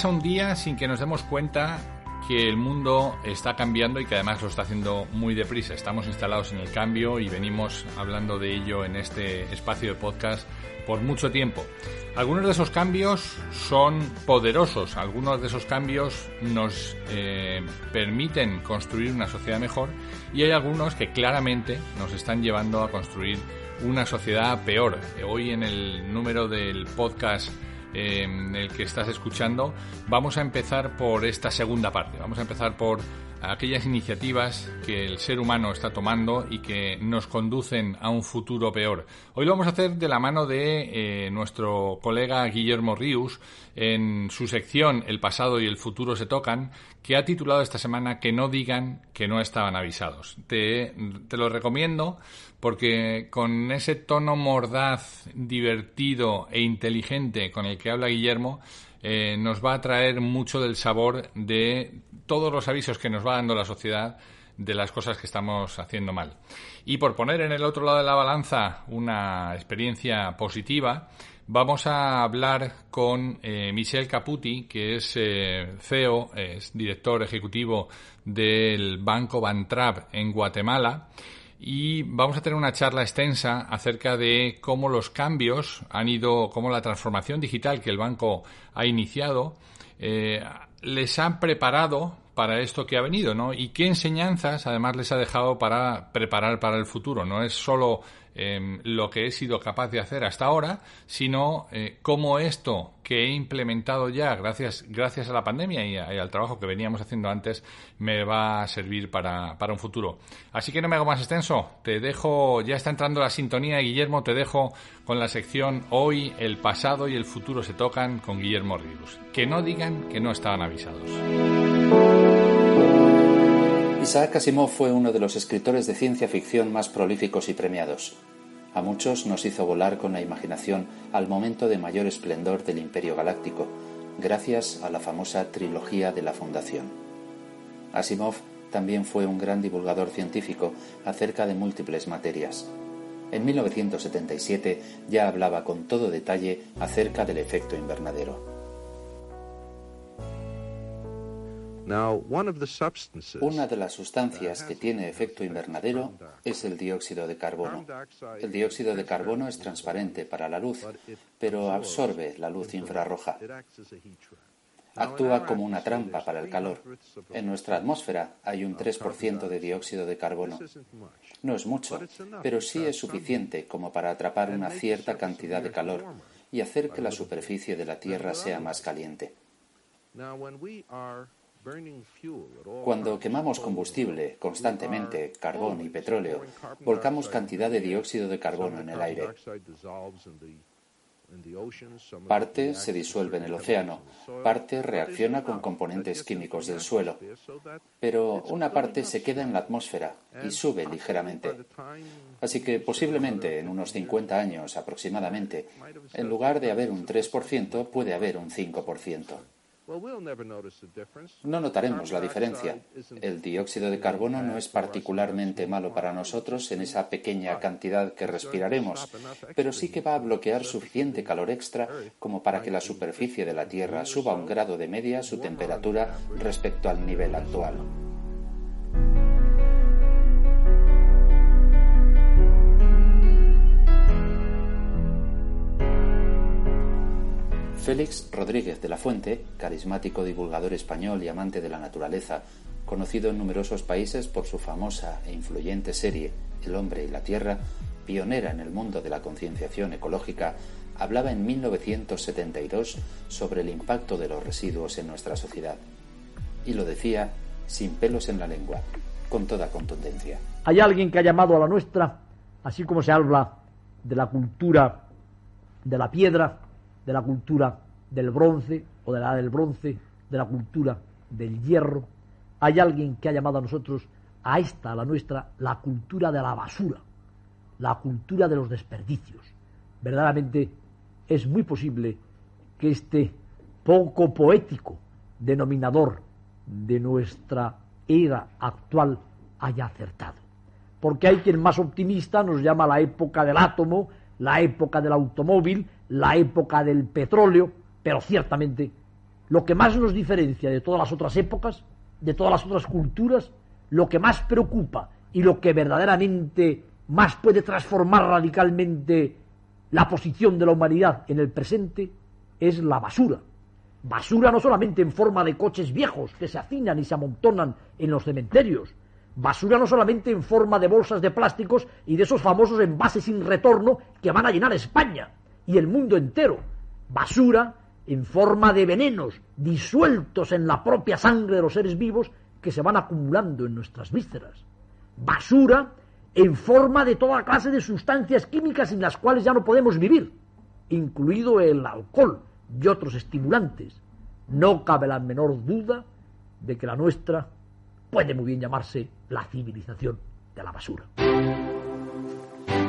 Pasa un día sin que nos demos cuenta que el mundo está cambiando y que además lo está haciendo muy deprisa. Estamos instalados en el cambio y venimos hablando de ello en este espacio de podcast por mucho tiempo. Algunos de esos cambios son poderosos, algunos de esos cambios nos eh, permiten construir una sociedad mejor y hay algunos que claramente nos están llevando a construir una sociedad peor. Hoy en el número del podcast en el que estás escuchando, vamos a empezar por esta segunda parte. Vamos a empezar por aquellas iniciativas que el ser humano está tomando y que nos conducen a un futuro peor. Hoy lo vamos a hacer de la mano de eh, nuestro colega Guillermo Rius en su sección El pasado y el futuro se tocan, que ha titulado esta semana Que no digan que no estaban avisados. Te, lo recomiendo porque con ese tono mordaz, divertido e inteligente con el que habla Guillermo, eh, nos va a traer mucho del sabor de todos los avisos que nos va dando la sociedad de las cosas que estamos haciendo mal. Y por poner en el otro lado de la balanza una experiencia positiva, vamos a hablar con eh, Michel Caputi, que es eh, CEO, es director ejecutivo del Banco Bantrap en Guatemala y vamos a tener una charla extensa acerca de cómo los cambios han ido, cómo la transformación digital que el banco ha iniciado eh, les han preparado para esto que ha venido, ¿no? Y qué enseñanzas además les ha dejado para preparar para el futuro. No es solo Em, lo que he sido capaz de hacer hasta ahora, sino eh, cómo esto que he implementado ya gracias, gracias a la pandemia y, al trabajo que veníamos haciendo antes me va a servir para, para, un futuro. Así que no me hago más extenso, te dejo, ya está entrando la sintonía Guillermo, te dejo con la sección Hoy, el pasado y el futuro se tocan con Guillermo Ríos. Que no digan que no estaban avisados. Asimov fue uno de los escritores de ciencia ficción más prolíficos y premiados. A muchos nos hizo volar con la imaginación al momento de mayor esplendor del Imperio Galáctico, gracias a la famosa trilogía de la Fundación. Asimov también fue un gran divulgador científico acerca de múltiples materias. En 1977 ya hablaba con todo detalle acerca del efecto invernadero. Una de las sustancias que tiene efecto invernadero es el dióxido de carbono. El dióxido de carbono es transparente para la luz, pero absorbe la luz infrarroja. Actúa como una trampa para el calor. En nuestra atmósfera hay un 3% de dióxido de carbono. No es mucho, pero sí es suficiente como para atrapar una cierta cantidad de calor y hacer que la superficie de la Tierra sea más caliente. Cuando quemamos combustible constantemente, carbón y petróleo, volcamos cantidad de dióxido de carbono en el aire. Parte se disuelve en el océano, parte reacciona con componentes químicos del suelo, pero una parte se queda en la atmósfera y sube ligeramente. Así que posiblemente en unos 50 años aproximadamente, en lugar de haber un 3%, puede haber un 5%. No notaremos la diferencia. El dióxido de carbono no es particularmente malo para nosotros en esa pequeña cantidad que respiraremos, pero sí que va a bloquear suficiente calor extra como para que la superficie de la Tierra suba un grado de media su temperatura respecto al nivel actual. Félix Rodríguez de la Fuente, carismático divulgador español y amante de la naturaleza, conocido en numerosos países por su famosa e influyente serie El hombre y la tierra, pionera en el mundo de la concienciación ecológica, hablaba en 1972 sobre el impacto de los residuos en nuestra sociedad. Y lo decía sin pelos en la lengua, con toda contundencia. Hay alguien que ha llamado a la nuestra, así como se habla de la cultura de la piedra, de la cultura del bronce o de la del bronce, de la cultura del hierro. Hay alguien que ha llamado a nosotros, a esta, a la nuestra, la cultura de la basura, la cultura de los desperdicios. Verdaderamente es muy posible que este poco poético denominador de nuestra era actual haya acertado. Porque hay quien más optimista nos llama la época del átomo, la época del automóvil, la época del petróleo, pero ciertamente lo que más nos diferencia de todas las otras épocas, de todas las otras culturas, lo que más preocupa y lo que verdaderamente más puede transformar radicalmente la posición de la humanidad en el presente es la basura. Basura no solamente en forma de coches viejos que se hacinan y se amontonan en los cementerios. Basura no solamente en forma de bolsas de plásticos y de esos famosos envases sin retorno que van a llenar España y el mundo entero. Basura en forma de venenos disueltos en la propia sangre de los seres vivos que se van acumulando en nuestras vísceras. Basura en forma de toda clase de sustancias químicas sin las cuales ya no podemos vivir, incluido el alcohol y otros estimulantes. No cabe la menor duda de que la nuestra puede muy bien llamarse la civilización de la basura.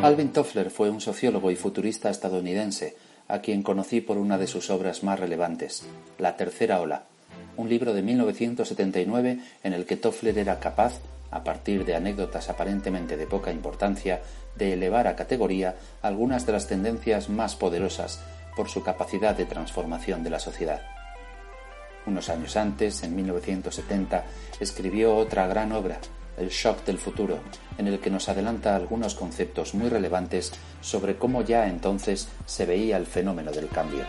Alvin Toffler fue un sociólogo y futurista estadounidense a quien conocí por una de sus obras más relevantes, La Tercera Ola, un libro de 1979 en el que Toffler era capaz a partir de anécdotas aparentemente de poca importancia, de elevar a categoría algunas de las tendencias más poderosas por su capacidad de transformación de la sociedad. Unos años antes, en 1970, escribió otra gran obra, El shock del futuro, en el que nos adelanta algunos conceptos muy relevantes sobre cómo ya entonces se veía el fenómeno del cambio.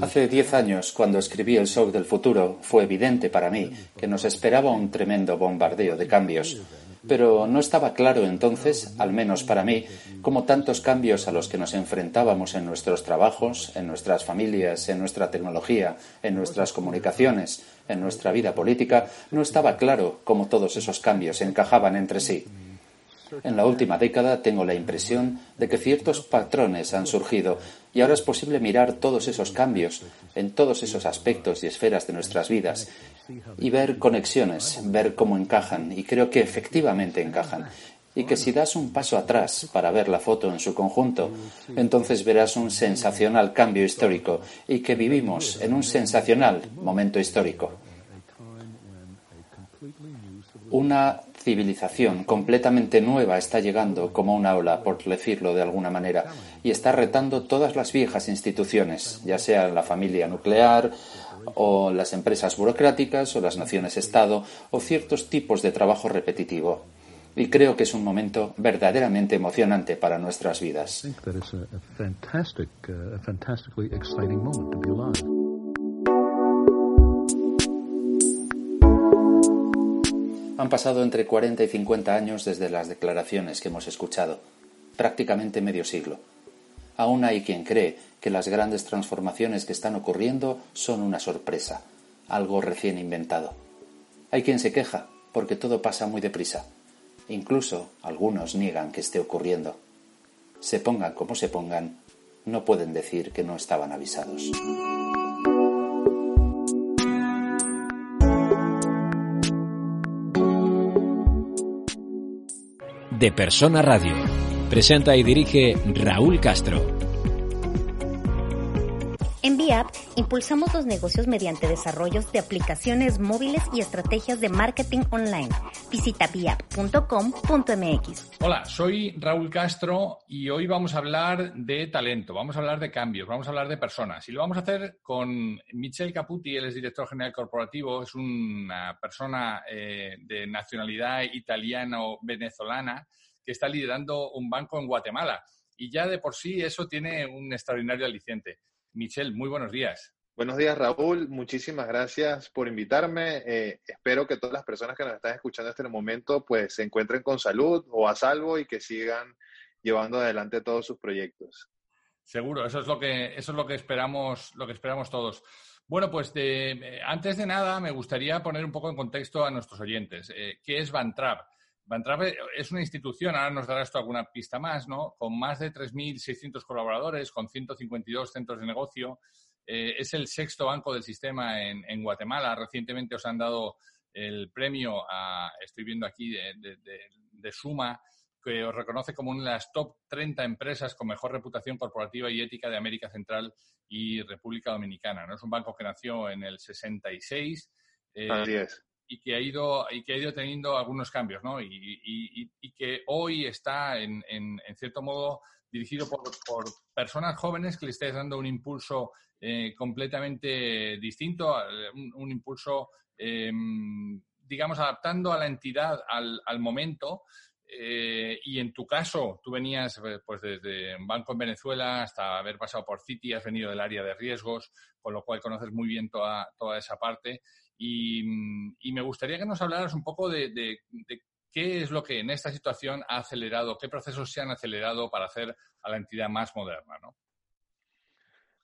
Hace diez años, cuando escribí El Shock del Futuro, fue evidente para mí que nos esperaba un tremendo bombardeo de cambios. Pero no estaba claro entonces, al menos para mí, cómo tantos cambios a los que nos enfrentábamos en nuestros trabajos, en nuestras familias, en nuestra tecnología, en nuestras comunicaciones, en nuestra vida política, no estaba claro cómo todos esos cambios encajaban entre sí. En la última década tengo la impresión de que ciertos patrones han surgido y ahora es posible mirar todos esos cambios en todos esos aspectos y esferas de nuestras vidas y ver conexiones, ver cómo encajan y creo que efectivamente encajan y que si das un paso atrás para ver la foto en su conjunto, entonces verás un sensacional cambio histórico y que vivimos en un sensacional momento histórico. Una civilización completamente nueva está llegando como una ola, por decirlo de alguna manera, y está retando todas las viejas instituciones, ya sea la familia nuclear, o las empresas burocráticas, o las naciones-estado, o ciertos tipos de trabajo repetitivo. Y creo que es un momento verdaderamente emocionante para nuestras vidas. Han pasado entre 40 y 50 años desde las declaraciones que hemos escuchado, prácticamente medio siglo. Aún hay quien cree que las grandes transformaciones que están ocurriendo son una sorpresa, algo recién inventado. Hay quien se queja porque todo pasa muy deprisa. Incluso algunos niegan que esté ocurriendo. Se pongan como se pongan, no pueden decir que no estaban avisados. de Persona Radio. Presenta y dirige Raúl Castro. En VIAP impulsamos los negocios mediante desarrollos de aplicaciones móviles y estrategias de marketing online. Visita viap.com.mx. Hola, soy Raúl Castro y hoy vamos a hablar de talento, vamos a hablar de cambios, vamos a hablar de personas. Y lo vamos a hacer con Michel Caputi, él es director general corporativo, es una persona eh, de nacionalidad italiano-venezolana que está liderando un banco en Guatemala. Y ya de por sí eso tiene un extraordinario aliciente. Michelle, muy buenos días. Buenos días, Raúl. Muchísimas gracias por invitarme. Eh, espero que todas las personas que nos están escuchando en este momento pues se encuentren con salud o a salvo y que sigan llevando adelante todos sus proyectos. Seguro, eso es lo que eso es lo que esperamos, lo que esperamos todos. Bueno, pues eh, antes de nada me gustaría poner un poco en contexto a nuestros oyentes. Eh, ¿Qué es Bantrap? Bantrap es una institución, ahora nos dará esto alguna pista más, ¿no? Con más de 3.600 colaboradores, con 152 centros de negocio. Eh, es el sexto banco del sistema en, Guatemala. Recientemente os han dado el premio a, estoy viendo aquí, de Suma, que os reconoce como una de las top 30 empresas con mejor reputación corporativa y ética de América Central y República Dominicana. ¿no? Es un banco que nació en el 66 eh, y que ha ido y que ha ido teniendo algunos cambios, ¿no? Y, que hoy está en, cierto modo dirigido por, personas jóvenes que le estáis dando un impulso eh, completamente distinto, un, impulso, em, digamos, adaptando a la entidad al, al momento eh, y en tu caso, tú venías eh, pues desde banco en Venezuela hasta haber pasado por Citi, has venido del área de riesgos, con lo cual conoces muy bien toda, toda esa parte. Y, me gustaría que nos hablaras un poco de, qué es lo que en esta situación ha acelerado, qué procesos se han acelerado para hacer a la entidad más moderna, ¿no?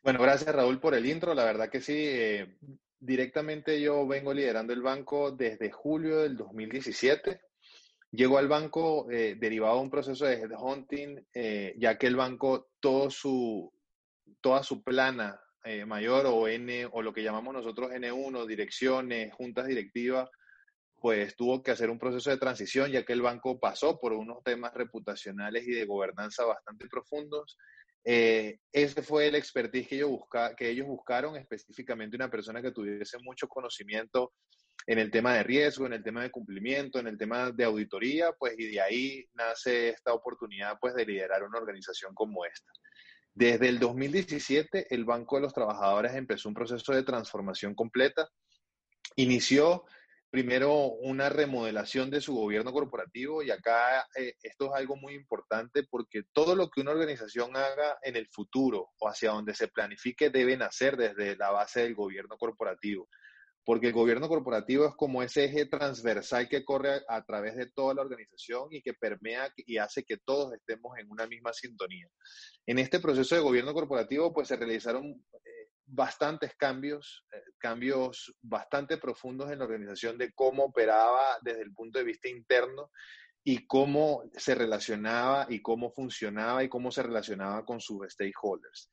Bueno, gracias Raúl por el intro. La verdad que sí, eh, directamente yo vengo liderando el banco desde julio del 2017. Llegó al banco eh, derivado de un proceso de headhunting, eh, ya que el banco, todo su, toda su plana eh, mayor o N, o lo que llamamos nosotros N1, direcciones, juntas directivas, pues tuvo que hacer un proceso de transición, ya que el banco pasó por unos temas reputacionales y de gobernanza bastante profundos. ese fue el expertise que ellos, busca, que ellos buscaron, específicamente una persona que tuviese mucho conocimiento en el tema de riesgo, en el tema de cumplimiento, en el tema de auditoría, pues y de ahí nace esta oportunidad pues de liderar una organización como esta. Desde el 2017, el Banco de los Trabajadores empezó un proceso de transformación completa. Inició primero una remodelación de su gobierno corporativo y acá eh, esto es algo muy importante porque todo lo que una organización haga en el futuro o hacia donde se planifique deben hacer desde la base del gobierno corporativo porque el gobierno corporativo es como ese eje transversal que corre a, través de toda la organización y que permea y hace que todos estemos en una misma sintonía. En este proceso de gobierno corporativo, pues se realizaron eh, bastantes cambios, eh, cambios bastante profundos en la organización de cómo operaba desde el punto de vista interno y cómo se relacionaba y cómo funcionaba y cómo se relacionaba con sus stakeholders.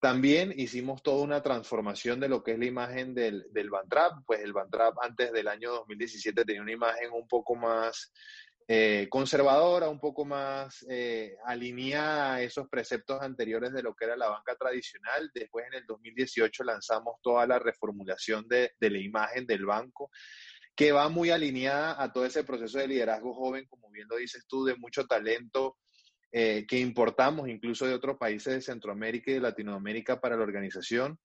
También hicimos toda una transformación de lo que es la imagen del, del Bantrap. Pues el Bantrap antes del año 2017 tenía una imagen un poco más eh, conservadora, un poco más eh, alineada a esos preceptos anteriores de lo que era la banca tradicional. Después en el 2018 lanzamos toda la reformulación de, de la imagen del banco que va muy alineada a todo ese proceso de liderazgo joven, como bien lo dices tú, de mucho talento, eh, que importamos incluso de otros países de Centroamérica y de Latinoamérica para la organización.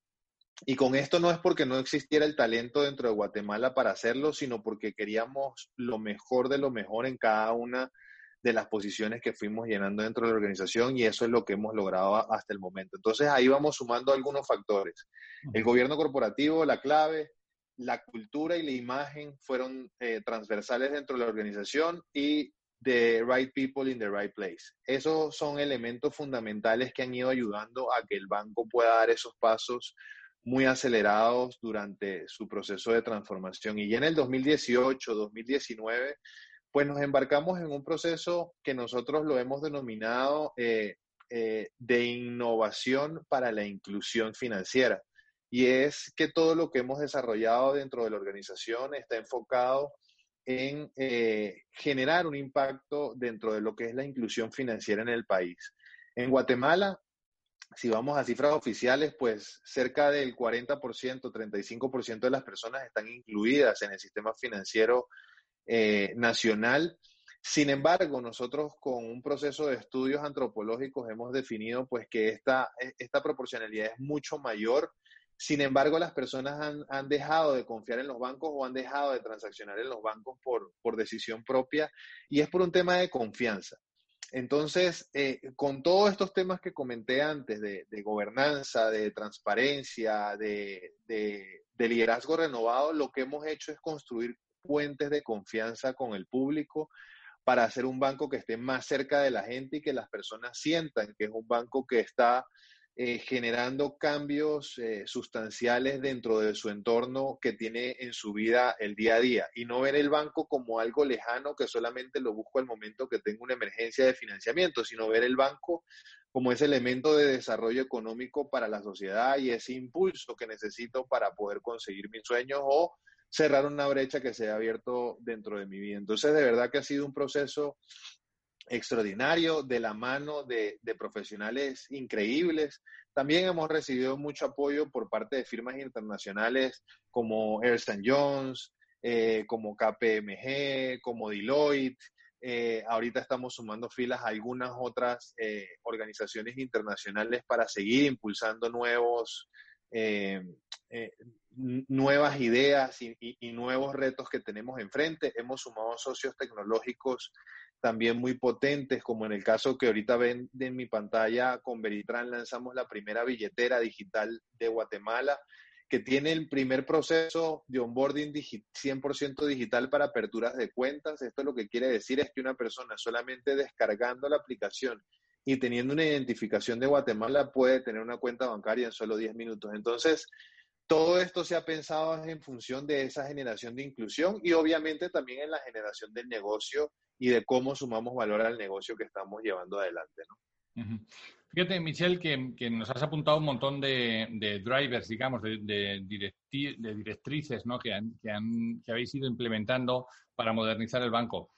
Y con esto no es porque no existiera el talento dentro de Guatemala para hacerlo, sino porque queríamos lo mejor de lo mejor en cada una de las posiciones que fuimos llenando dentro de la organización y eso es lo que hemos logrado hasta el momento. Entonces ahí vamos sumando algunos factores. El gobierno corporativo, la clave, la cultura y la imagen fueron eh, transversales dentro de la organización y the right people in the right place. Esos son elementos fundamentales que han ido ayudando a que el banco pueda dar esos pasos muy acelerados durante su proceso de transformación. Y ya en el 2018, 2019, pues nos embarcamos en un proceso que nosotros lo hemos denominado eh, eh, de innovación para la inclusión financiera. Y es que todo lo que hemos desarrollado dentro de la organización está enfocado en eh, generar un impacto dentro de lo que es la inclusión financiera en el país. En Guatemala, si vamos a cifras oficiales, pues cerca del 40%, 35% de las personas están incluidas en el sistema financiero eh, nacional. Sin embargo, nosotros con un proceso de estudios antropológicos hemos definido pues que esta, esta proporcionalidad es mucho mayor sin embargo, las personas han, dejado de confiar en los bancos o han dejado de transaccionar en los bancos por, decisión propia y es por un tema de confianza. Entonces, eh, con todos estos temas que comenté antes de, gobernanza, de transparencia, de, liderazgo renovado, lo que hemos hecho es construir puentes de confianza con el público para hacer un banco que esté más cerca de la gente y que las personas sientan que es un banco que está eh, generando cambios eh, sustanciales dentro de su entorno que tiene en su vida el día a día y no ver el banco como algo lejano que solamente lo busco al momento que tengo una emergencia de financiamiento, sino ver el banco como ese elemento de desarrollo económico para la sociedad y ese impulso que necesito para poder conseguir mis sueños o cerrar una brecha que se ha abierto dentro de mi vida. Entonces, de verdad que ha sido un proceso extraordinario de la mano de, profesionales increíbles. También hemos recibido mucho apoyo por parte de firmas internacionales como Ernst Jones, eh, como KPMG, como Deloitte. Eh, ahorita estamos sumando filas a algunas otras eh, organizaciones internacionales para seguir impulsando nuevos, nuevas ideas y, y, nuevos retos que tenemos enfrente. Hemos sumado socios tecnológicos también muy potentes, como en el caso que ahorita ven en mi pantalla, con Veritran lanzamos la primera billetera digital de Guatemala, que tiene el primer proceso de onboarding 100% digital para aperturas de cuentas. Esto lo que quiere decir es que una persona solamente descargando la aplicación y teniendo una identificación de Guatemala puede tener una cuenta bancaria en solo 10 minutos. Entonces, todo esto se ha pensado en función de esa generación de inclusión y obviamente también en la generación del negocio y de cómo sumamos valor al negocio que estamos llevando adelante. ¿no? Fíjate, Michelle, que, nos has apuntado un montón de, drivers, digamos, de, directrices ¿no? que, han, que, habéis ido implementando para modernizar el banco.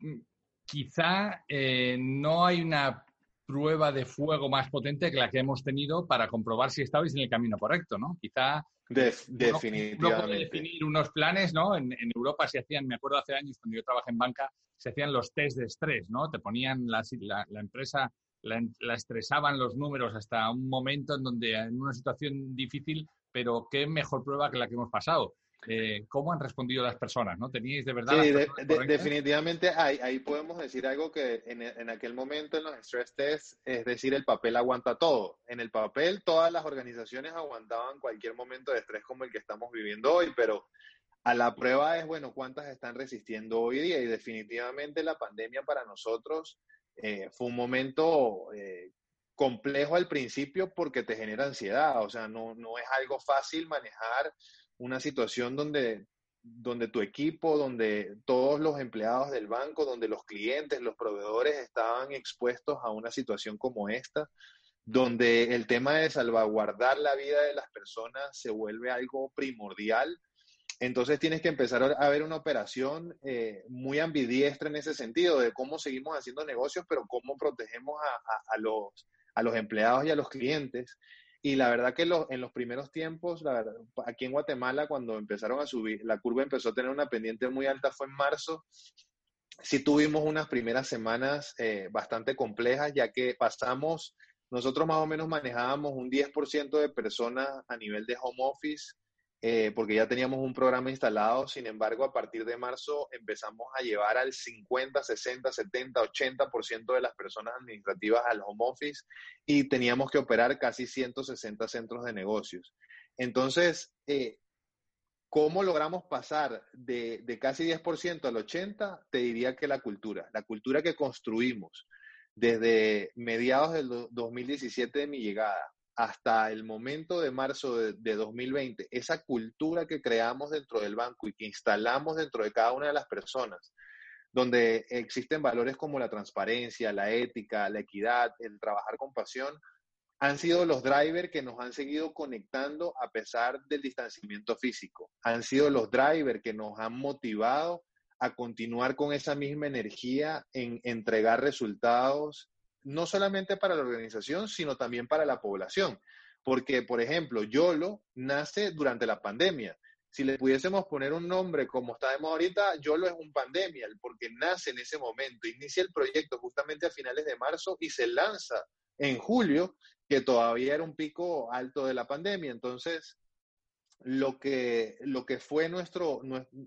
Mm, quizá eh, no hay una prueba de fuego más potente que la que hemos tenido para comprobar si estabais en el camino correcto, ¿no? Quizá definitivamente. Uno, puede definir unos planes, ¿no? En, Europa se hacían, me acuerdo hace años cuando yo trabajé en banca, se hacían los test de estrés, ¿no? Te ponían la, la, empresa, la, la, estresaban los números hasta un momento en donde en una situación difícil, pero qué mejor prueba que la que hemos pasado. Eh, cómo han respondido las personas, ¿no? ¿Teníais de verdad? Sí, definitivamente ahí, ahí, podemos decir algo que en, en, aquel momento en los stress tests, es decir, el papel aguanta todo. En el papel todas las organizaciones aguantaban cualquier momento de estrés como el que estamos viviendo hoy, pero a la prueba es, bueno, cuántas están resistiendo hoy día y definitivamente la pandemia para nosotros eh, fue un momento eh, complejo al principio porque te genera ansiedad, o sea, no, no es algo fácil manejar una situación donde, donde tu equipo, donde todos los empleados del banco, donde los clientes, los proveedores estaban expuestos a una situación como esta, donde el tema de salvaguardar la vida de las personas se vuelve algo primordial. Entonces tienes que empezar a ver una operación eh, muy ambidiestra en ese sentido, de cómo seguimos haciendo negocios, pero cómo protegemos a, los, a los empleados y a los clientes. Y la verdad que en los primeros tiempos, aquí en Guatemala, cuando empezaron a subir, la curva empezó a tener una pendiente muy alta, fue en marzo. Sí tuvimos unas primeras semanas eh, bastante complejas, ya que pasamos, nosotros más o menos manejábamos un 10% de personas a nivel de home office, eh, porque ya teníamos un programa instalado. Sin embargo, a partir de marzo empezamos a llevar al 50, 60, 70, 80% de las personas administrativas al home office y teníamos que operar casi 160 centros de negocios. Entonces, eh, ¿cómo logramos pasar de, de casi 10% al 80%? Te diría que la cultura, la cultura que construimos desde mediados del 2017 de mi llegada hasta el momento de marzo de, 2020, esa cultura que creamos dentro del banco y que instalamos dentro de cada una de las personas, donde existen valores como la transparencia, la ética, la equidad, el trabajar con pasión, han sido los drivers que nos han seguido conectando a pesar del distanciamiento físico. Han sido los drivers que nos han motivado a continuar con esa misma energía en entregar resultados no solamente para la organización, sino también para la población. Porque, por ejemplo, YOLO nace durante la pandemia. Si le pudiésemos poner un nombre como está ahorita, YOLO es un pandemia, porque nace en ese momento. Inicia el proyecto justamente a finales de marzo y se lanza en julio, que todavía era un pico alto de la pandemia. Entonces, lo que, lo que fue nuestro,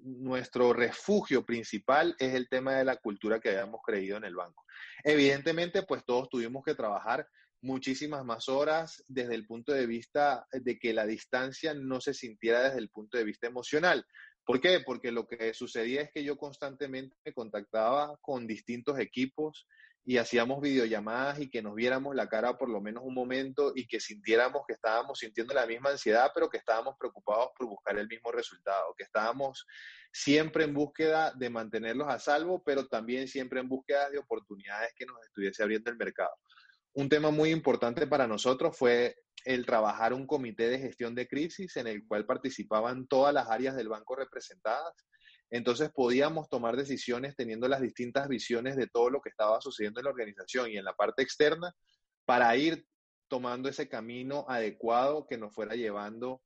nuestro refugio principal es el tema de la cultura que habíamos creído en el banco. Evidentemente, pues todos tuvimos que trabajar muchísimas más horas desde el punto de vista de que la distancia no se sintiera desde el punto de vista emocional. ¿Por qué? Porque lo que sucedía es que yo constantemente me contactaba con distintos equipos y hacíamos videollamadas y que nos viéramos la cara por lo menos un momento y que sintiéramos que estábamos sintiendo la misma ansiedad, pero que estábamos preocupados por buscar el mismo resultado, que estábamos siempre en búsqueda de mantenerlos a salvo, pero también siempre en búsqueda de oportunidades que nos estuviese abriendo el mercado. Un tema muy importante para nosotros fue el trabajar un comité de gestión de crisis en el cual participaban todas las áreas del banco representadas entonces podíamos tomar decisiones teniendo las distintas visiones de todo lo que estaba sucediendo en la organización y en la parte externa para ir tomando ese camino adecuado que nos fuera llevando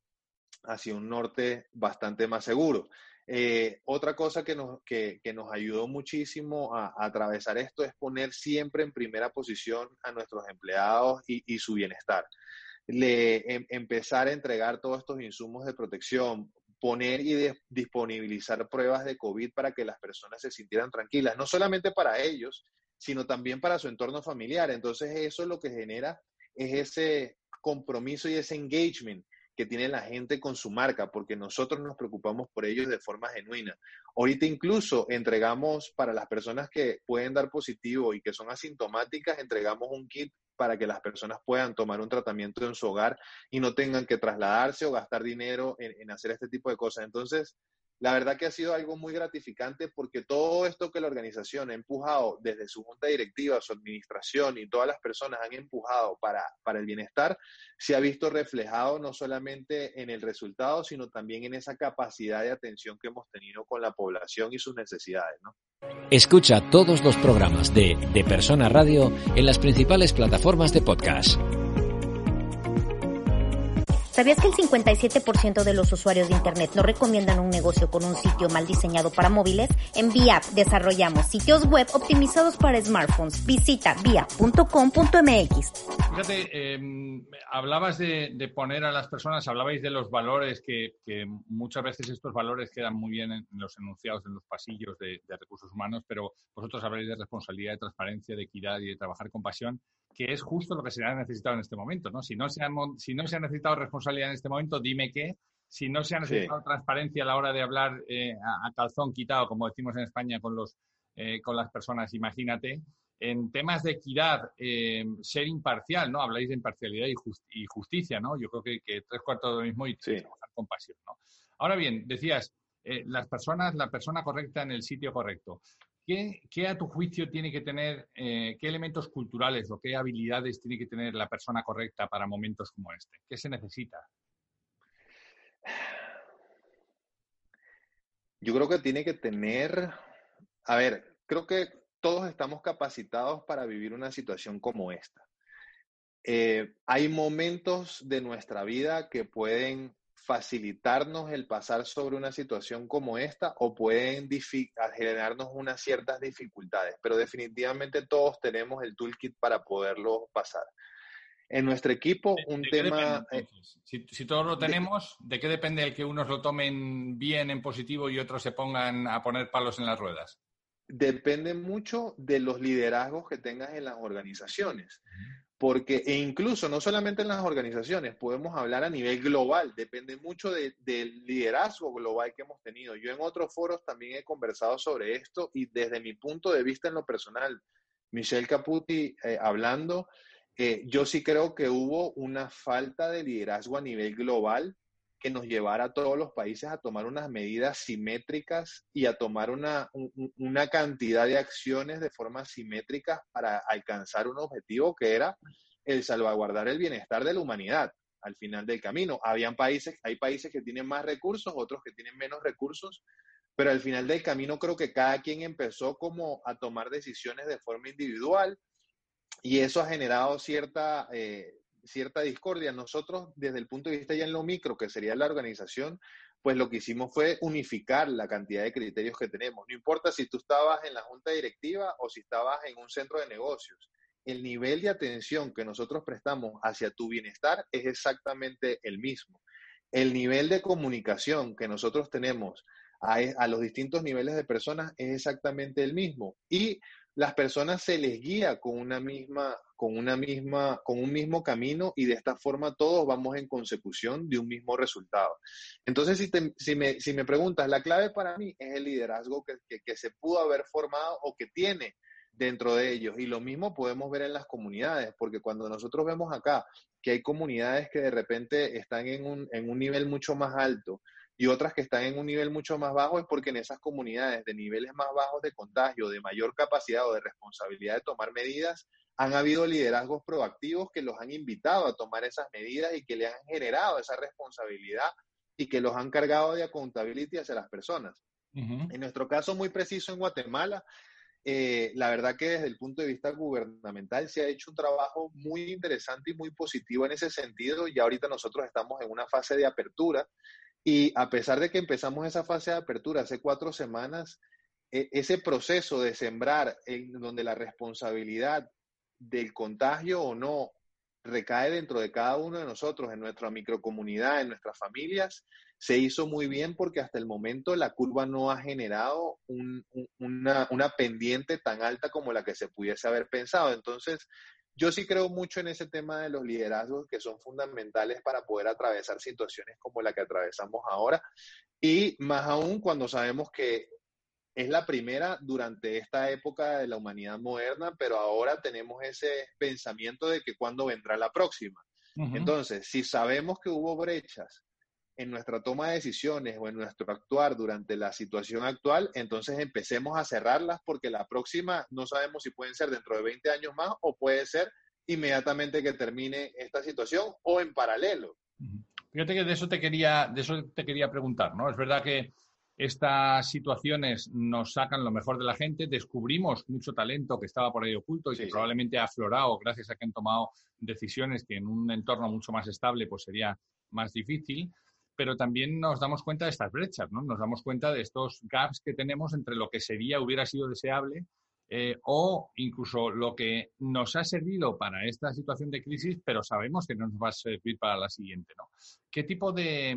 hacia un norte bastante más seguro. Eh, otra cosa que nos, que, nos ayudó muchísimo a, atravesar esto es poner siempre en primera posición a nuestros empleados y, su bienestar. Em, empezar a entregar todos estos insumos de protección, poner y disponibilizar pruebas de COVID para que las personas se sintieran tranquilas, no solamente para ellos, sino también para su entorno familiar. Entonces eso lo que genera es ese compromiso y ese engagement que tiene la gente con su marca, porque nosotros nos preocupamos por ellos de forma genuina. Ahorita incluso entregamos para las personas que pueden dar positivo y que son asintomáticas, entregamos un kit para que las personas puedan tomar un tratamiento en su hogar y no tengan que trasladarse o gastar dinero en, en hacer este tipo de cosas. Entonces, la verdad que ha sido algo muy gratificante porque todo esto que la organización ha empujado desde su junta directiva, su administración y todas las personas han empujado para, para el bienestar, se ha visto reflejado no solamente en el resultado, sino también en esa capacidad de atención que hemos tenido con la población y sus necesidades. Escucha todos los programas de De Persona Radio en las principales plataformas de podcast. ¿Sabías que el 57% de los usuarios de Internet no recomiendan un negocio con un sitio mal diseñado para móviles? En VIAP desarrollamos sitios web optimizados para smartphones. Visita via.com.mx. Fíjate, em, hablabas de, poner a las personas, hablabais de los valores, que, muchas veces estos valores quedan muy bien en, los enunciados, en los pasillos de, de recursos humanos, pero vosotros habláis de responsabilidad, de transparencia, de equidad y de trabajar con pasión que es justo lo que se ha necesitado en este momento, ¿no? Si no se ha, si no se ha necesitado responsabilidad en este momento, dime qué. Si no se ha necesitado transparencia a la hora de hablar eh, a, calzón quitado, como decimos en España con, los, eh, con las personas, imagínate. En temas de equidad, eh, ser imparcial, ¿no? Habláis de imparcialidad y, justicia, ¿no? Yo creo que, tres cuartos de lo mismo y trabajar con pasión, ¿no? Ahora bien, decías, las personas, la persona correcta en el sitio correcto. ¿Qué, a tu juicio tiene que tener, eh, qué elementos culturales o qué habilidades tiene que tener la persona correcta para momentos como este? ¿Qué se necesita? Yo creo que tiene que tener, a ver, creo que todos estamos capacitados para vivir una situación como esta. Eh, hay momentos de nuestra vida que pueden facilitarnos el pasar sobre una situación como esta o pueden generarnos unas ciertas dificultades, pero definitivamente todos tenemos el toolkit para poderlo pasar. En nuestro equipo, un tema... Eh, si, todos lo tenemos, ¿de qué depende el que unos lo tomen bien en positivo y otros se pongan a poner palos en las ruedas? Depende mucho de los liderazgos que tengas en las organizaciones porque e incluso no solamente en las organizaciones, podemos hablar a nivel global, depende mucho del liderazgo global que hemos tenido. Yo en otros foros también he conversado sobre esto y desde mi punto de vista en lo personal, Michelle Caputi eh, hablando, eh, yo sí creo que hubo una falta de liderazgo a nivel global que nos llevara a todos los países a tomar unas medidas simétricas y a tomar una, una cantidad de acciones de forma simétrica para alcanzar un objetivo que era el salvaguardar el bienestar de la humanidad al final del camino. Habían países, hay países que tienen más recursos, otros que tienen menos recursos, pero al final del camino creo que cada quien empezó como a tomar decisiones de forma individual y eso ha generado cierta, eh, cierta discordia. Nosotros, desde el punto de vista ya en lo micro, que sería la organización, pues lo que hicimos fue unificar la cantidad de criterios que tenemos. No importa si tú estabas en la junta directiva o si estabas en un centro de negocios. El nivel de atención que nosotros prestamos hacia tu bienestar es exactamente el mismo. el nivel de comunicación que nosotros tenemos a, a, los distintos niveles de personas es exactamente el mismo. Y las personas se les guía con una misma, con una misma, con un mismo camino y de esta forma todos vamos en consecución de un mismo resultado. Entonces, si, si, me, si me preguntas, la clave para mí es el liderazgo que, que, que se pudo haber formado o que tiene dentro de ellos. Y lo mismo podemos ver en las comunidades, porque cuando nosotros vemos acá que hay comunidades que de repente están en un, en un nivel mucho más alto, y otras que están en un nivel mucho más bajo es porque en esas comunidades de niveles más bajos de contagio, de mayor capacidad o de responsabilidad de tomar medidas, han habido liderazgos proactivos que los han invitado a tomar esas medidas y que le han generado esa responsabilidad y que los han cargado de accountability hacia las personas. En nuestro caso muy preciso en Guatemala, eh, la verdad que desde el punto de vista gubernamental se ha hecho un trabajo muy interesante y muy positivo en ese sentido y ahorita nosotros estamos en una fase de apertura y a pesar de que empezamos esa fase de apertura hace cuatro semanas, e, ese proceso de sembrar en donde la responsabilidad del contagio o no recae dentro de cada uno de nosotros, en nuestra microcomunidad, en nuestras familias, se hizo muy bien porque hasta el momento la curva no ha generado una, una pendiente tan alta como la que se pudiese haber pensado. Entonces, yo sí creo mucho en ese tema de los liderazgos que son fundamentales para poder atravesar situaciones como la que atravesamos ahora y más aún cuando sabemos que es la primera durante esta época de la humanidad moderna, pero ahora tenemos ese pensamiento de que cuándo vendrá la próxima. Entonces, si sabemos que hubo brechas en nuestra toma de decisiones o en nuestro actuar durante la situación actual, entonces empecemos a cerrarlas porque la próxima no sabemos si pueden ser dentro de 20 años más o puede ser inmediatamente que termine esta situación o en paralelo. Fíjate que de eso te quería, de eso te quería preguntar, ¿no? Es verdad que estas situaciones nos sacan lo mejor de la gente, descubrimos mucho talento que estaba por ahí oculto y que probablemente ha aflorado gracias a que han tomado decisiones que en un entorno mucho más estable pues sería más difícil pero también nos damos cuenta de estas brechas, ¿no? Nos damos cuenta de estos gaps que tenemos entre lo que sería, hubiera sido deseable eh, o incluso lo que nos ha servido para esta situación de crisis, pero sabemos que no nos va a servir para la siguiente, ¿no? ¿Qué tipo de,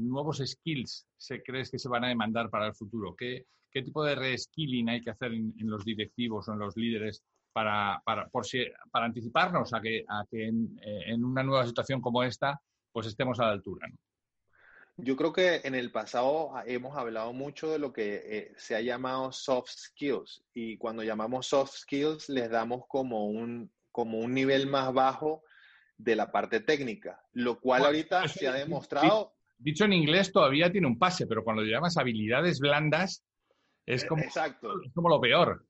nuevos skills se crees que se van a demandar para el futuro? ¿Qué, tipo de reskilling hay que hacer en, los directivos o en los líderes para, para, por si, para anticiparnos a que, a que en, eh, en, una nueva situación como esta, pues estemos a la altura, ¿no? Yo creo que en el pasado hemos hablado mucho de lo que eh, se ha llamado soft skills y cuando llamamos soft skills les damos como un, como un nivel más bajo de la parte técnica, lo cual ahorita se ha demostrado... Dicho en inglés todavía tiene un pase, pero cuando llamas habilidades blandas es como, Exacto. Es como lo peor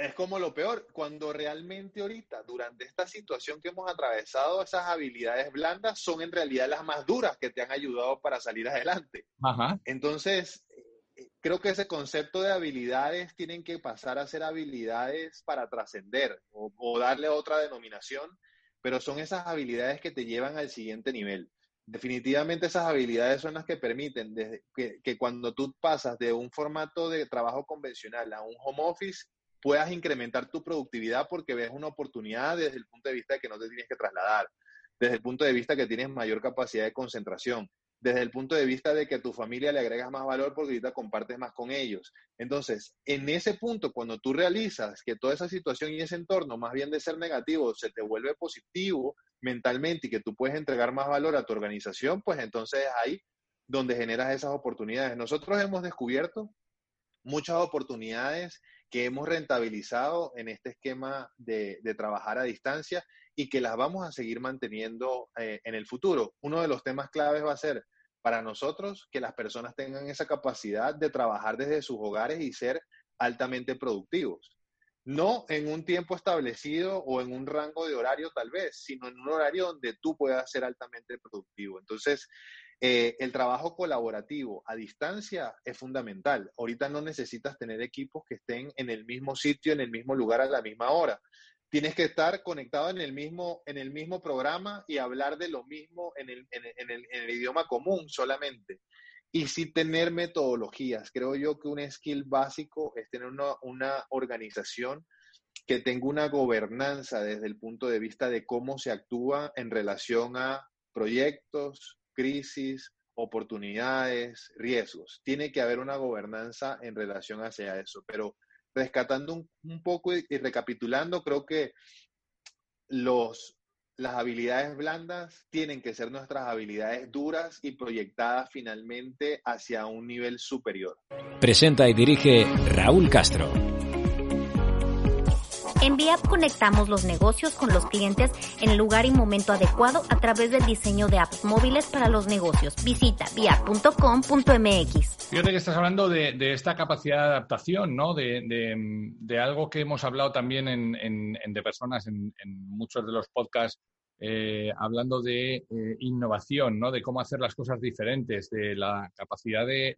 es como lo peor, cuando realmente ahorita, durante esta situación que hemos atravesado, esas habilidades blandas son en realidad las más duras que te han ayudado para salir adelante. Entonces, eh, creo que ese concepto de habilidades tienen que pasar a ser habilidades para trascender o, darle otra denominación, pero son esas habilidades que te llevan al siguiente nivel. Definitivamente esas habilidades son las que permiten que, que cuando tú pasas de un formato de trabajo convencional a un home office, puedas incrementar tu productividad porque ves una oportunidad desde el punto de vista de que no te tienes que trasladar, desde el punto de vista que tienes mayor capacidad de concentración, desde el punto de vista de que a tu familia le agregas más valor porque ahorita compartes más con ellos. Entonces, en ese punto, cuando tú realizas que toda esa situación y ese entorno, más bien de ser negativo, se te vuelve positivo mentalmente y que tú puedes entregar más valor a tu organización, pues entonces es ahí donde generas esas oportunidades. Nosotros hemos descubierto muchas oportunidades que hemos rentabilizado en este esquema de, trabajar a distancia y que las vamos a seguir manteniendo eh, en el futuro. Uno de los temas claves va a ser para nosotros que las personas tengan esa capacidad de trabajar desde sus hogares y ser altamente productivos. No en un tiempo establecido o en un rango de horario tal vez, sino en un horario donde tú puedas ser altamente productivo. Entonces, eh, el trabajo colaborativo a distancia es fundamental. Ahorita no necesitas tener equipos que estén en el mismo sitio, en el mismo lugar a la misma hora. Tienes que estar conectado en el mismo, en el mismo programa y hablar de lo mismo en el, en el idioma común solamente. Y sí tener metodologías. Creo yo que un skill básico es tener una, una organización que tenga una gobernanza desde el punto de vista de cómo se actúa en relación a proyectos, crisis, oportunidades, riesgos. Tiene que haber una gobernanza en relación hacia eso, pero rescatando un, poco y, recapitulando, creo que los, las habilidades blandas tienen que ser nuestras habilidades duras y proyectadas finalmente hacia un nivel superior. Presenta y dirige Raúl Castro. En VIAP conectamos los negocios con los clientes en el lugar y momento adecuado a través del diseño de apps móviles para los negocios. Visita viap.com.mx. Fíjate que estás hablando de, esta capacidad de adaptación, ¿no? De, algo que hemos hablado también en, de personas en, muchos de los podcasts eh, hablando de eh, innovación, ¿no? de cómo hacer las cosas diferentes, de la capacidad de,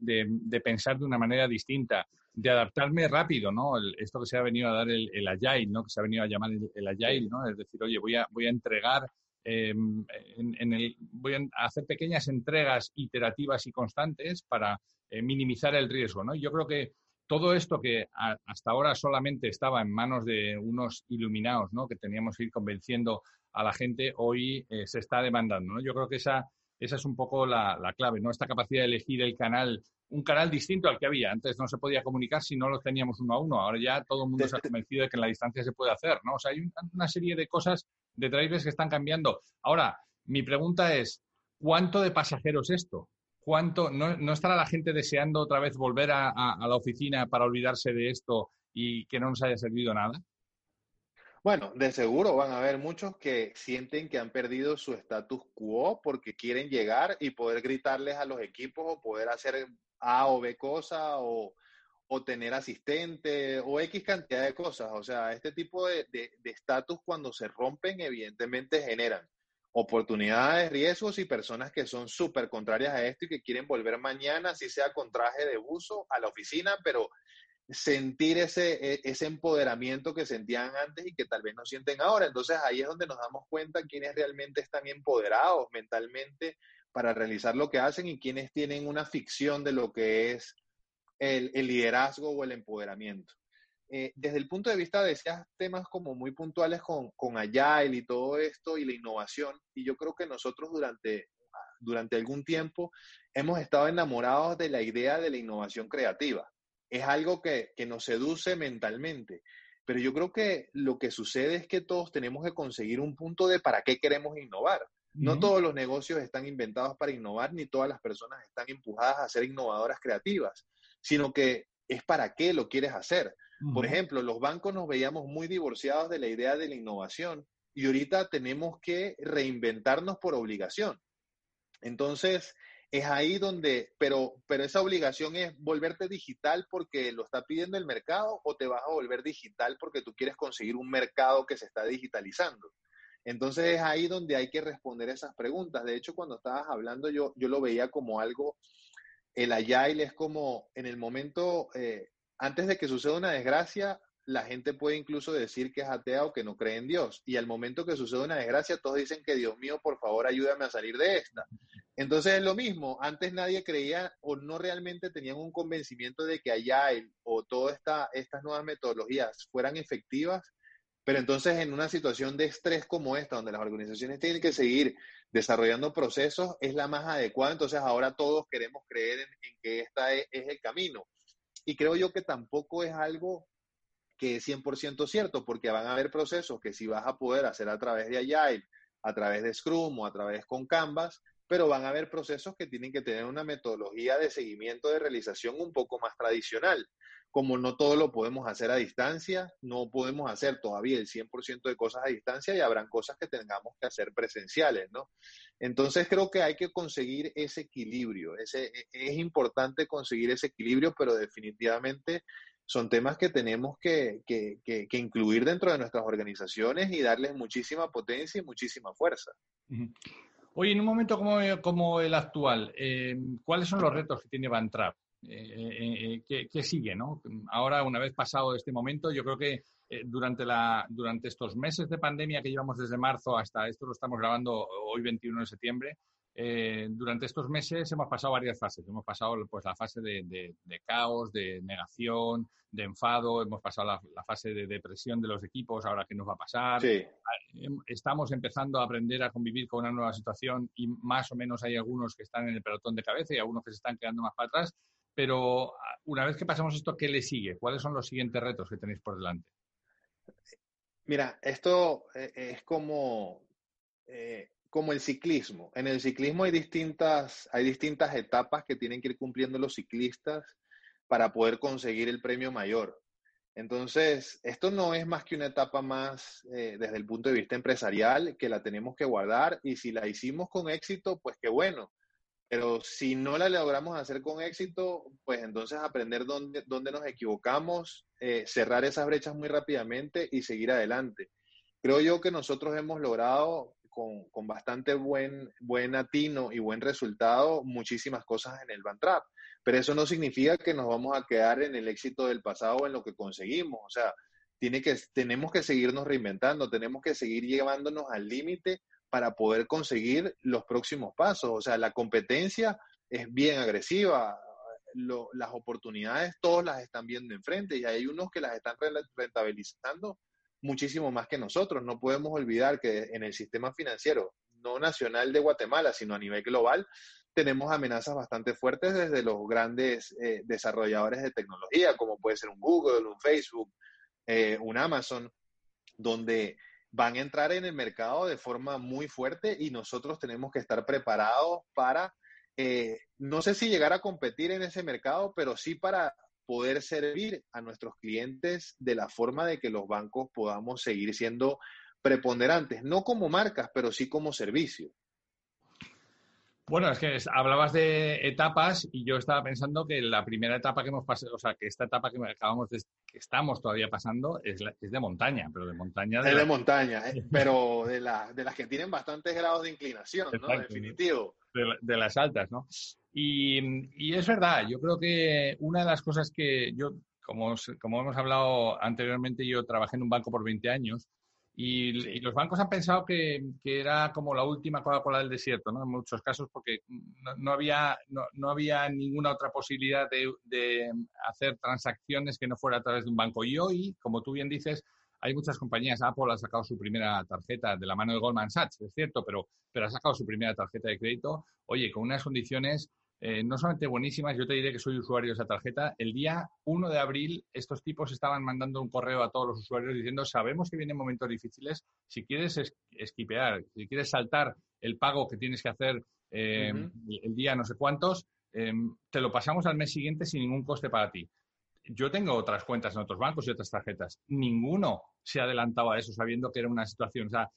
pensar de una manera distinta, de adaptarme rápido, ¿no? esto que se ha venido a dar el, Agile, ¿no? que se ha venido a llamar el, Agile, ¿no? es decir, oye, voy a, voy a entregar, em, en, el, voy a hacer pequeñas entregas iterativas y constantes para eh, minimizar el riesgo. ¿no? Yo creo que todo esto que hasta ahora solamente estaba en manos de unos iluminados, ¿no? que teníamos que ir convenciendo a la gente, hoy eh, se está demandando. ¿no? Yo creo que esa, esa es un poco la, clave, ¿no? esta capacidad de elegir el canal, un canal distinto al que había. Antes no se podía comunicar si no lo teníamos uno a uno. Ahora ya todo el mundo se ha convencido de que en la distancia se puede hacer. ¿no? O sea, hay una serie de cosas, de drivers que están cambiando. Ahora, mi pregunta es, ¿cuánto de pasajeros esto? ¿Cuánto, no, estará la gente deseando otra vez volver a, la oficina para olvidarse de esto y que no nos haya servido nada? Bueno, de seguro van a haber muchos que sienten que han perdido su status quo porque quieren llegar y poder gritarles a los equipos o poder hacer A o B cosa o, tener asistente o X cantidad de cosas. O sea, este tipo de estatus cuando se rompen evidentemente generan oportunidades, riesgos y personas que son súper contrarias a esto y que quieren volver mañana, así sea con traje de buzo, a la oficina, pero sentir ese, e, ese empoderamiento que sentían antes y que tal vez no sienten ahora. Entonces ahí es donde nos damos cuenta quiénes realmente están empoderados mentalmente para realizar lo que hacen y quiénes tienen una ficción de lo que es el, el liderazgo o el empoderamiento. Eh, desde el punto de vista de esos temas como muy puntuales con, con Agile y todo esto y la innovación, y yo creo que nosotros durante, durante algún tiempo hemos estado enamorados de la idea de la innovación creativa. Es algo que, que nos seduce mentalmente, pero yo creo que lo que sucede es que todos tenemos que conseguir un punto de para qué queremos innovar. No todos los negocios están inventados para innovar, ni todas las personas están empujadas a ser innovadoras creativas, sino que es para qué lo quieres hacer. Por ejemplo, los bancos nos veíamos muy divorciados de la idea de la innovación y ahorita tenemos que reinventarnos por obligación. Entonces, es ahí donde, pero, pero esa obligación es volverte digital porque lo está pidiendo el mercado o te vas a volver digital porque tú quieres conseguir un mercado que se está digitalizando. Entonces es ahí donde hay que responder esas preguntas. De hecho, cuando estabas hablando, yo, yo lo veía como algo, el agile es como en el momento, eh, antes de que suceda una desgracia, la gente puede incluso decir que es atea o que no cree en Dios. Y al momento que sucede una desgracia, todos dicen que Dios mío, por favor, ayúdame a salir de esta. Entonces es lo mismo. Antes nadie creía o no realmente tenían un convencimiento de que allá o todas esta, estas nuevas metodologías fueran efectivas. Pero entonces en una situación de estrés como esta, donde las organizaciones tienen que seguir desarrollando procesos, es la más adecuada. Entonces ahora todos queremos creer en, que esta es el camino. Y creo yo que tampoco es algo que es 100% cierto, porque van a haber procesos que sí vas a poder hacer a través de Agile, a través de Scrum o a través con Canvas, pero van a haber procesos que tienen que tener una metodología de seguimiento de realización un poco más tradicional como no todo lo podemos hacer a distancia, no podemos hacer todavía el 100% de cosas a distancia y habrán cosas que tengamos que hacer presenciales, ¿no? Entonces creo que hay que conseguir ese equilibrio, ese, e, es importante conseguir ese equilibrio, pero definitivamente son temas que tenemos que, que, que, incluir dentro de nuestras organizaciones y darles muchísima potencia y muchísima fuerza. Oye, en un momento como, el actual, eh, ¿cuáles son los retos que tiene Bantrap? eh, eh, ¿qué, sigue, ¿no? Ahora, una vez pasado este momento, yo creo que eh, durante, la, durante estos meses de pandemia que llevamos desde marzo hasta esto lo estamos grabando hoy 21 de septiembre, eh, durante estos meses hemos pasado varias fases. Hemos pasado pues, la fase de, caos, de negación, de enfado, hemos pasado la, fase de depresión de los equipos, ahora qué nos va a pasar. Em, estamos empezando a aprender a convivir con una nueva situación y más o menos hay algunos que están en el pelotón de cabeza y algunos que se están quedando más para atrás. Pero ah, una vez que pasamos esto, ¿qué le sigue? ¿Cuáles son los siguientes retos que tenéis por delante? Mira, esto eh, es como eh, como el ciclismo. En el ciclismo hay distintas, hay distintas etapas que tienen que ir cumpliendo los ciclistas para poder conseguir el premio mayor. Entonces, esto no es más que una etapa más eh, desde el punto de vista empresarial que la tenemos que guardar y si la hicimos con éxito, pues qué bueno. Pero si no la logramos hacer con éxito, pues entonces aprender dónde, dónde nos equivocamos, eh, cerrar esas brechas muy rápidamente y seguir adelante. Creo yo que nosotros hemos logrado con, bastante buen, buen atino y buen resultado muchísimas cosas en el Trap. Pero eso no significa que nos vamos a quedar en el éxito del pasado o en lo que conseguimos. O sea, tiene que, tenemos que seguirnos reinventando, tenemos que seguir llevándonos al límite para poder conseguir los próximos pasos. O sea, la competencia es bien agresiva. las oportunidades todos las están viendo enfrente y hay unos que las están rentabilizando muchísimo más que nosotros. No podemos olvidar que en el sistema financiero, no nacional de Guatemala, sino a nivel global, tenemos amenazas bastante fuertes desde los grandes eh, desarrolladores de tecnología, como puede ser un Google, un Facebook, eh, un Amazon, donde van a entrar en el mercado de forma muy fuerte y nosotros tenemos que estar preparados para, eh, no sé si llegar a competir en ese mercado, pero sí para poder servir a nuestros clientes de la forma de que los bancos podamos seguir siendo preponderantes, no como marcas, pero sí como servicio. Bueno, es que hablabas de etapas y yo estaba pensando que la primera etapa que hemos pasado, o sea, que esta etapa que acabamos de, que estamos todavía pasando es, de montaña, pero de montaña. De es de montaña, eh, pero de, de las que tienen bastantes grados de inclinación, ¿no? Definitivo. de, las altas, ¿no? Y, es verdad, yo creo que una de las cosas que yo, como, como hemos hablado anteriormente, yo trabajé en un banco por 20 años y, los bancos han pensado que, era como la última Coca-Cola del desierto, ¿no? En muchos casos, porque no, había, no, había ninguna otra posibilidad de, de, hacer transacciones que no fuera a través de un banco. Y hoy, como tú bien dices, hay muchas compañías. Apple ha sacado su primera tarjeta de la mano de Goldman Sachs, es cierto, pero, pero ha sacado su primera tarjeta de crédito, oye, con unas condiciones eh, no solamente buenísimas, yo te diré que soy usuario de esa tarjeta. El día 1 de abril, estos tipos estaban mandando un correo a todos los usuarios diciendo, sabemos que vienen momentos difíciles, si quieres esquipear, si quieres saltar el pago que tienes que hacer eh, el día no sé cuántos, eh, te lo pasamos al mes siguiente sin ningún coste para ti. Yo tengo otras cuentas en otros bancos y otras tarjetas. Ninguno se ha adelantado a eso sabiendo que era una situación. O sea,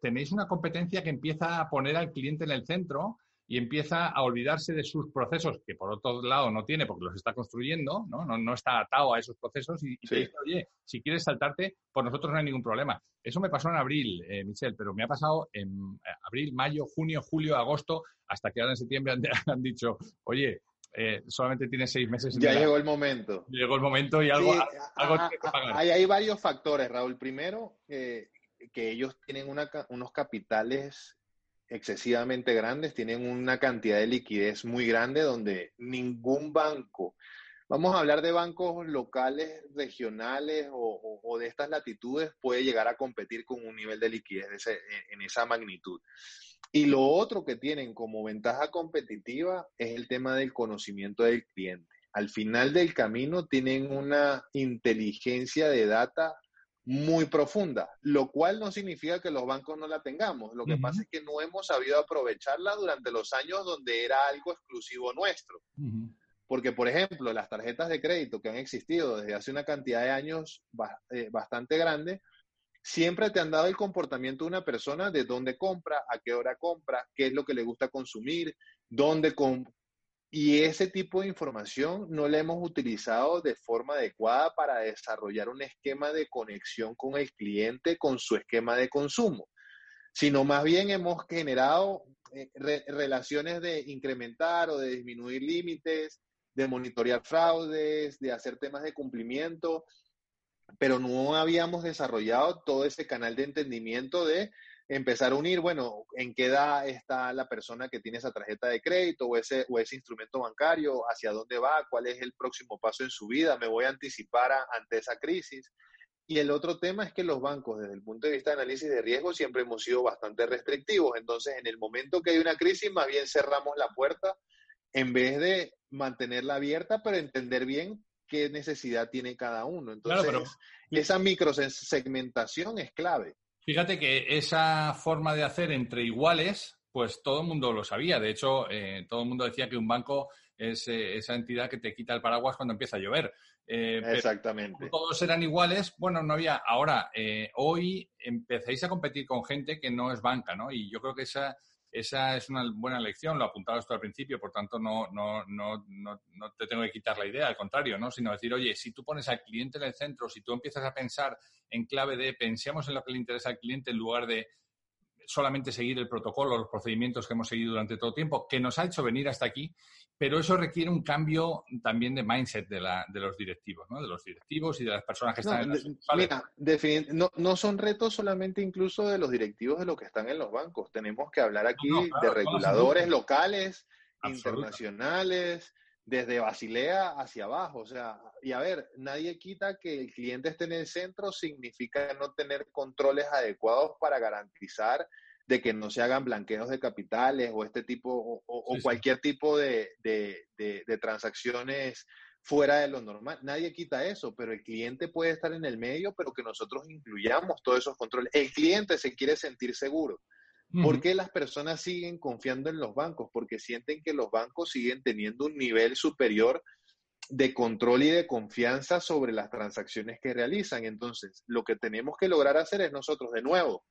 tenéis una competencia que empieza a poner al cliente en el centro y empieza a olvidarse de sus procesos, que por otro lado no tiene porque los está construyendo, no, no, está atado a esos procesos y, te dice, oye, si quieres saltarte, por nosotros no hay ningún problema. Eso me pasó en abril, eh, Michelle, pero me ha pasado en eh, abril, mayo, junio, julio, agosto, hasta que ahora en septiembre han, dicho, oye, eh, solamente tienes seis meses. Ya llegó el momento. Llegó el momento y algo, algo que pagar. Hay, hay, varios factores, Raúl. Primero, que ellos tienen unos capitales excesivamente grandes, tienen una cantidad de liquidez muy grande donde ningún banco, vamos a hablar de bancos locales, regionales o, de estas latitudes, puede llegar a competir con un nivel de liquidez en esa magnitud. Y lo otro que tienen como ventaja competitiva es el tema del conocimiento del cliente. Al final del camino tienen una inteligencia de data muy profunda, lo cual no significa que los bancos no la tengamos. Lo que pasa es que no hemos sabido aprovecharla durante los años donde era algo exclusivo nuestro. Porque, por ejemplo, las tarjetas de crédito que han existido desde hace una cantidad de años eh, bastante grande, siempre te han dado el comportamiento de una persona de dónde compra, a qué hora compra, qué es lo que le gusta consumir, dónde, y ese tipo de información no la hemos utilizado de forma adecuada para desarrollar un esquema de conexión con el cliente, con su esquema de consumo, sino más bien hemos generado eh, relaciones de incrementar o de disminuir límites, de monitorear fraudes, de hacer temas de cumplimiento, pero no habíamos desarrollado todo ese canal de entendimiento de empezar a unir, bueno, en qué edad está la persona que tiene esa tarjeta de crédito o ese, o ese instrumento bancario, hacia dónde va, cuál es el próximo paso en su vida, me voy a anticipar ante esa crisis. Y el otro tema es que los bancos, desde el punto de vista de análisis de riesgo, siempre hemos sido bastante restrictivos. Entonces, en el momento que hay una crisis, más bien cerramos la puerta en vez de mantenerla abierta, pero entender bien qué necesidad tiene cada uno. Entonces, claro, pero... esa microsegmentación es clave. Fíjate que esa forma de hacer entre iguales, pues todo el mundo lo sabía. De hecho, eh, todo el mundo decía que un banco es eh, esa entidad que te quita el paraguas cuando empieza a llover. Eh, Exactamente. Todos eran iguales. Bueno, no había. Ahora, hoy empezáis a competir con gente que no es banca, ¿no? Y yo creo que esa esa es una buena lección, lo apuntabas tú al principio, por tanto no, no, no, no, no te tengo que quitar la idea, al contrario, ¿no? Sino decir, oye, si tú pones al cliente en el centro, si tú empiezas a pensar en clave de pensemos en lo que le interesa al cliente en lugar de solamente seguir el protocolo, los procedimientos que hemos seguido durante todo el tiempo, que nos ha hecho venir hasta aquí, pero eso requiere un cambio también de mindset de, la, de los directivos, ¿no? De los directivos y de las personas que están en las... Mira, no, no son retos solamente incluso de los directivos de los que están en los bancos. Tenemos que hablar aquí de reguladores locales, internacionales, desde Basilea hacia abajo. O sea, y a ver, nadie quita que el cliente esté en el centro, significa no tener controles adecuados para garantizar de que no se hagan blanqueos de capitales o este tipo o, cualquier tipo de, de, transacciones fuera de lo normal. Nadie quita eso, pero el cliente puede estar en el medio, pero que nosotros incluyamos todos esos controles. El cliente se quiere sentir seguro. ¿Por qué las personas siguen confiando en los bancos? Porque sienten que los bancos siguen teniendo un nivel superior de control y de confianza sobre las transacciones que realizan. Entonces, lo que tenemos que lograr hacer es nosotros, de nuevo,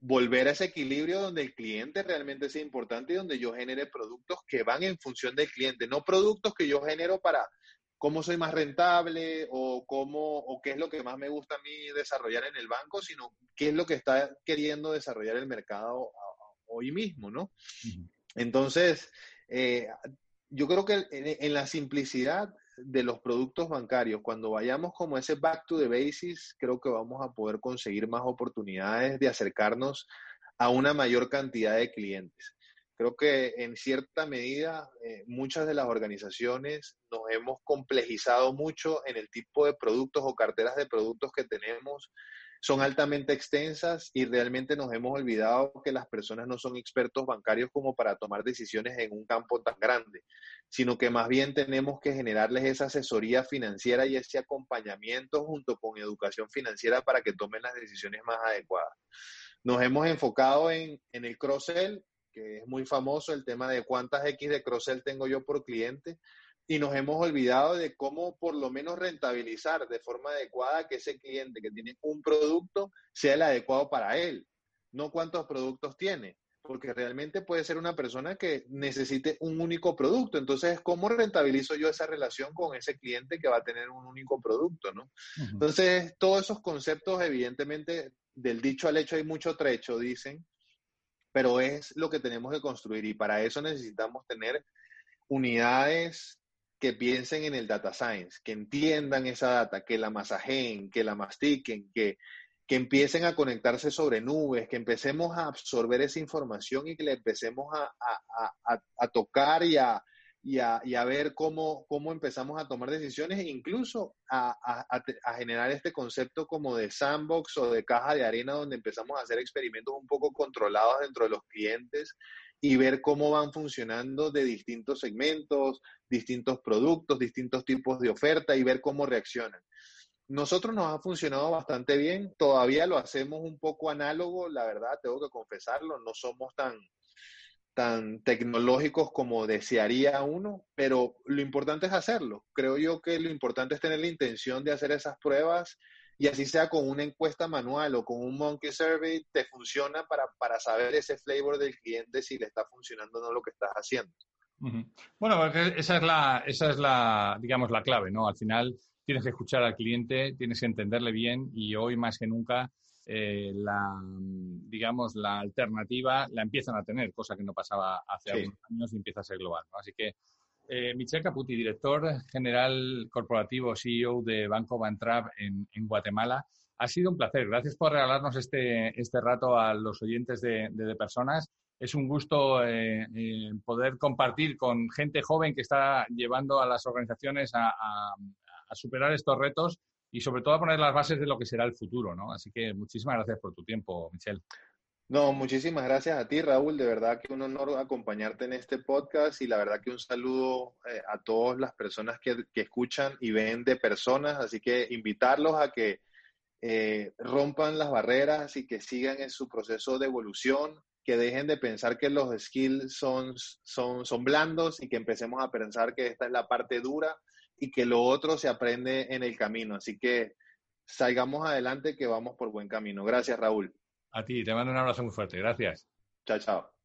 volver a ese equilibrio donde el cliente realmente sea importante y donde yo genere productos que van en función del cliente, no productos que yo genero para cómo soy más rentable o cómo o qué es lo que más me gusta a mí desarrollar en el banco, sino qué es lo que está queriendo desarrollar el mercado hoy mismo, ¿no? Entonces, eh, yo creo que en, la simplicidad de los productos bancarios, cuando vayamos como ese back to the basis, creo que vamos a poder conseguir más oportunidades de acercarnos a una mayor cantidad de clientes. Creo que en cierta medida eh, muchas de las organizaciones nos hemos complejizado mucho en el tipo de productos o carteras de productos que tenemos. Son altamente extensas y realmente nos hemos olvidado que las personas no son expertos bancarios como para tomar decisiones en un campo tan grande, sino que más bien tenemos que generarles esa asesoría financiera y ese acompañamiento junto con educación financiera para que tomen las decisiones más adecuadas. Nos hemos enfocado en, en el cross-sell, que es muy famoso, el tema de cuántas X de cross-sell tengo yo por cliente, y nos hemos olvidado de cómo por lo menos rentabilizar de forma adecuada que ese cliente que tiene un producto sea el adecuado para él, no cuántos productos tiene, porque realmente puede ser una persona que necesite un único producto. Entonces, ¿cómo rentabilizo yo esa relación con ese cliente que va a tener un único producto? ¿no? Entonces, todos esos conceptos, evidentemente, del dicho al hecho hay mucho trecho, dicen, pero es lo que tenemos que construir y para eso necesitamos tener unidades que piensen en el data science, que entiendan esa data, que la masajeen, que la mastiquen, que, que empiecen a conectarse sobre nubes, que empecemos a absorber esa información y que le empecemos a, a, a tocar y a, y a, ver cómo, cómo, empezamos a tomar decisiones e incluso a, generar este concepto como de sandbox o de caja de arena donde empezamos a hacer experimentos un poco controlados dentro de los clientes y ver cómo van funcionando de distintos segmentos, distintos productos, distintos tipos de oferta y ver cómo reaccionan. Nosotros nos ha funcionado bastante bien, todavía lo hacemos un poco análogo, la verdad, tengo que confesarlo, no somos tan, tan tecnológicos como desearía uno, pero lo importante es hacerlo. Creo yo que lo importante es tener la intención de hacer esas pruebas y así sea con una encuesta manual o con un monkey survey, te funciona para, para saber ese flavor del cliente si le está funcionando o no lo que estás haciendo. Bueno, esa es la, esa es la, digamos, la clave, ¿no? Al final tienes que escuchar al cliente, tienes que entenderle bien y hoy más que nunca eh, la, digamos, la alternativa la empiezan a tener, cosa que no pasaba hace algunos años y empieza a ser global. Así que Eh, Michel Caputi, director general corporativo CEO de Banco Bantrap en, en, Guatemala. Ha sido un placer. Gracias por regalarnos este, este rato a los oyentes de, de, Personas. Es un gusto eh, eh, poder compartir con gente joven que está llevando a las organizaciones a, a, a, superar estos retos y sobre todo a poner las bases de lo que será el futuro. ¿no? Así que muchísimas gracias por tu tiempo, Michel. No, muchísimas gracias a ti, Raúl. De verdad que un honor acompañarte en este podcast y la verdad que un saludo eh, a todas las personas que, que, escuchan y ven de personas. Así que invitarlos a que eh, rompan las barreras y que sigan en su proceso de evolución, que dejen de pensar que los skills son, son, son blandos y que empecemos a pensar que esta es la parte dura y que lo otro se aprende en el camino. Así que salgamos adelante que vamos por buen camino. Gracias, Raúl. A ti, te mando un abrazo muy fuerte. Gracias. Chao, chao.